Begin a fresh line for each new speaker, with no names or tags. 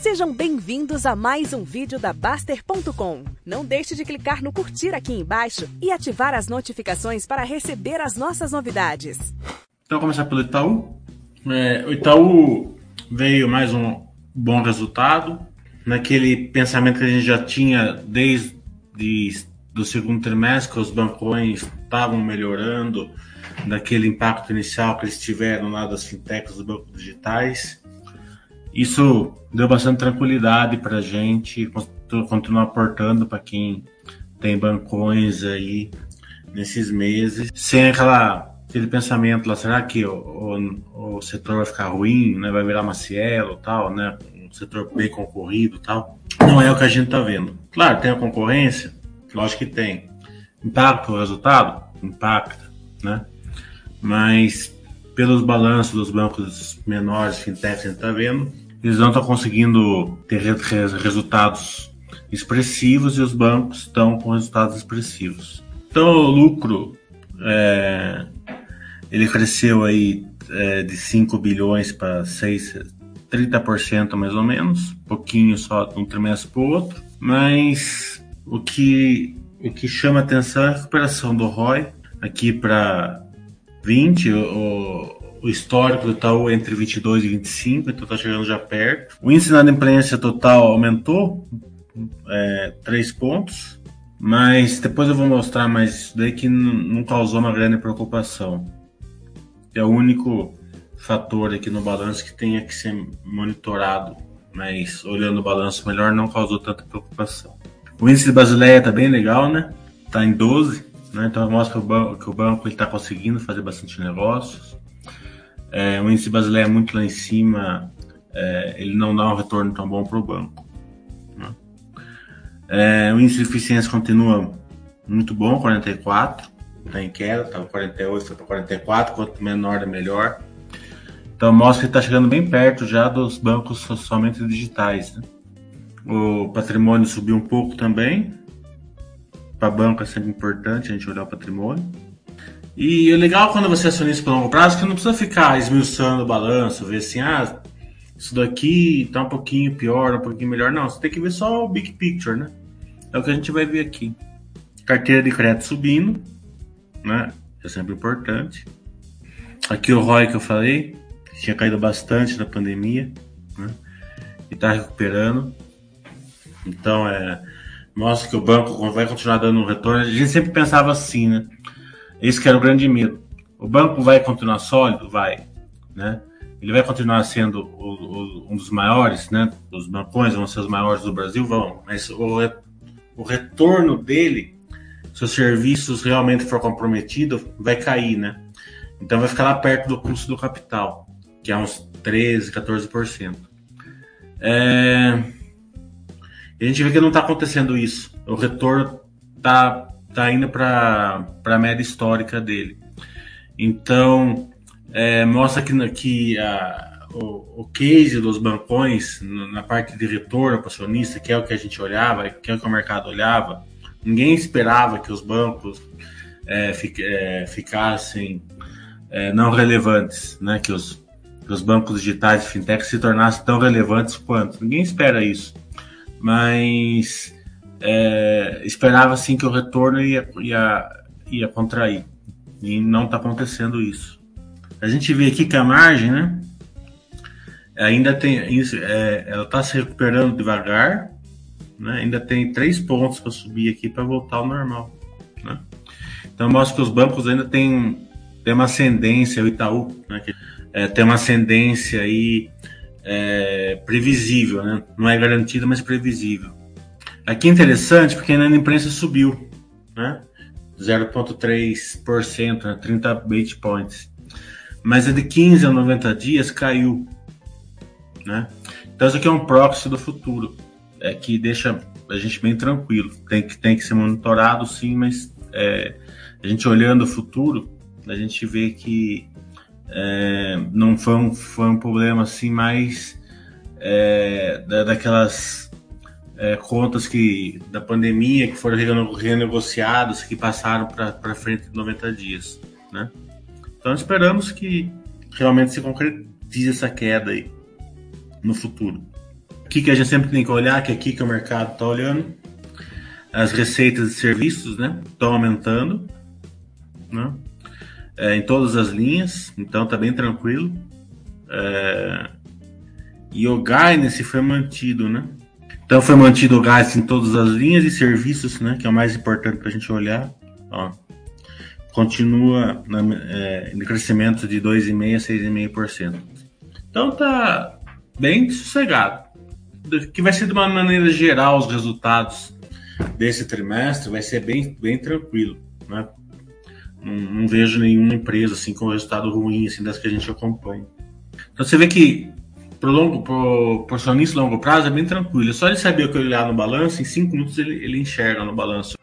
Sejam bem-vindos a mais um vídeo da Baster.com. Não deixe de clicar no curtir aqui embaixo e ativar as notificações para receber as nossas novidades.
Então, começar pelo Itaú. É, o Itaú veio mais um bom resultado. Naquele pensamento que a gente já tinha desde do segundo trimestre, que os bancões estavam melhorando, daquele impacto inicial que eles tiveram lá das fintechs dos bancos digitais. Isso deu bastante tranquilidade para a gente continuar aportando para quem tem bancões aí nesses meses, sem aquela, aquele pensamento lá, será que o, o, o setor vai ficar ruim, né? vai virar Macielo tal, né? um setor bem concorrido tal. Não é o que a gente está vendo. Claro, tem a concorrência, lógico que tem. Impacta o resultado? Impacta, né? Mas pelos balanços dos bancos menores, fintechs, a gente está vendo, eles não estão conseguindo ter resultados expressivos e os bancos estão com resultados expressivos. Então o lucro é, ele cresceu aí é, de 5 bilhões para 6, 30% mais ou menos, pouquinho só de um trimestre para o outro, mas o que, o que chama atenção é a recuperação do ROI aqui para 20, o, o histórico do Itaú entre 22 e 25, então está chegando já perto. O índice de inadimplência total aumentou é, 3 pontos, mas depois eu vou mostrar mais daí que não causou uma grande preocupação. É o único fator aqui no balanço que tenha que ser monitorado, mas olhando o balanço melhor não causou tanta preocupação. O índice de Basileia tá bem legal, né? Tá em 12, né? Então mostra que o banco está conseguindo fazer bastante negócios. É, o índice brasileiro é muito lá em cima, é, ele não dá um retorno tão bom para o banco. Né? É, o índice de eficiência continua muito bom, 44, está em queda, estava 48, foi para 44, quanto menor é melhor. Então mostra que está chegando bem perto já dos bancos somente digitais. Né? O patrimônio subiu um pouco também, para banco é sempre importante a gente olhar o patrimônio. E o legal quando você é acionista por longo prazo é que não precisa ficar esmiuçando o balanço, ver assim, ah, isso daqui tá um pouquinho pior, um pouquinho melhor. Não, você tem que ver só o big picture, né? É o que a gente vai ver aqui. Carteira de crédito subindo, né? É sempre importante. Aqui o ROI que eu falei, tinha caído bastante na pandemia, né? E tá recuperando. Então, é, mostra que o banco vai continuar dando um retorno. A gente sempre pensava assim, né? Esse que era o grande medo. O banco vai continuar sólido? Vai. Né? Ele vai continuar sendo o, o, um dos maiores, né? Os bancões vão ser os maiores do Brasil? Vão. Mas o, o retorno dele, se os serviços realmente for comprometido, vai cair, né? Então vai ficar lá perto do custo do capital, que é uns 13, 14%. É... E a gente vê que não está acontecendo isso. O retorno está tá indo para a média histórica dele. Então, é, mostra que, que a, o, o case dos bancões, na parte de retorno para acionista, que é o que a gente olhava, que é o que o mercado olhava, ninguém esperava que os bancos é, é, ficassem é, não relevantes, né? que, os, que os bancos digitais fintechs se tornassem tão relevantes quanto. Ninguém espera isso. Mas é, esperava assim que o retorno ia, ia, ia contrair. E não está acontecendo isso. A gente vê aqui que a margem, né? Ainda tem é, ela está se recuperando devagar, né? Ainda tem três pontos para subir aqui para voltar ao normal, né? Então mostra que os bancos ainda têm, têm uma ascendência, o Itaú, né? Que, é, tem uma ascendência aí é, previsível, né? Não é garantida, mas previsível. Aqui é interessante porque a imprensa subiu, né? 0,3%, né? 30 base points. Mas de 15 a 90 dias caiu, né? Então isso aqui é um proxy do futuro, é que deixa a gente bem tranquilo. Tem que, tem que ser monitorado sim, mas é, a gente olhando o futuro, a gente vê que é, não foi um, foi um problema assim mais é, da, daquelas é, contas que da pandemia que foram renegociadas, que passaram para frente de 90 dias. Né? Então esperamos que realmente se concretize essa queda aí no futuro. o que, a gente sempre tem que olhar, que é aqui que o mercado está olhando, as receitas de serviços, né, estão aumentando, né, é, em todas as linhas, então está bem tranquilo. É, e o guidance foi mantido, né? Então foi mantido o gás em todas as linhas e serviços, né? Que é o mais importante para a gente olhar. Ó, continua na, é, em crescimento de 2,5% a 6,5%. Então tá bem sossegado. Que vai ser de uma maneira geral os resultados desse trimestre, vai ser bem, bem tranquilo, né? Não, não vejo nenhuma empresa assim com resultado ruim assim das que a gente acompanha. Então você vê que pro longo, pro, pro sonista longo prazo é bem tranquilo. É só ele saber o que olhar no balanço, em cinco minutos ele, ele enxerga no balanço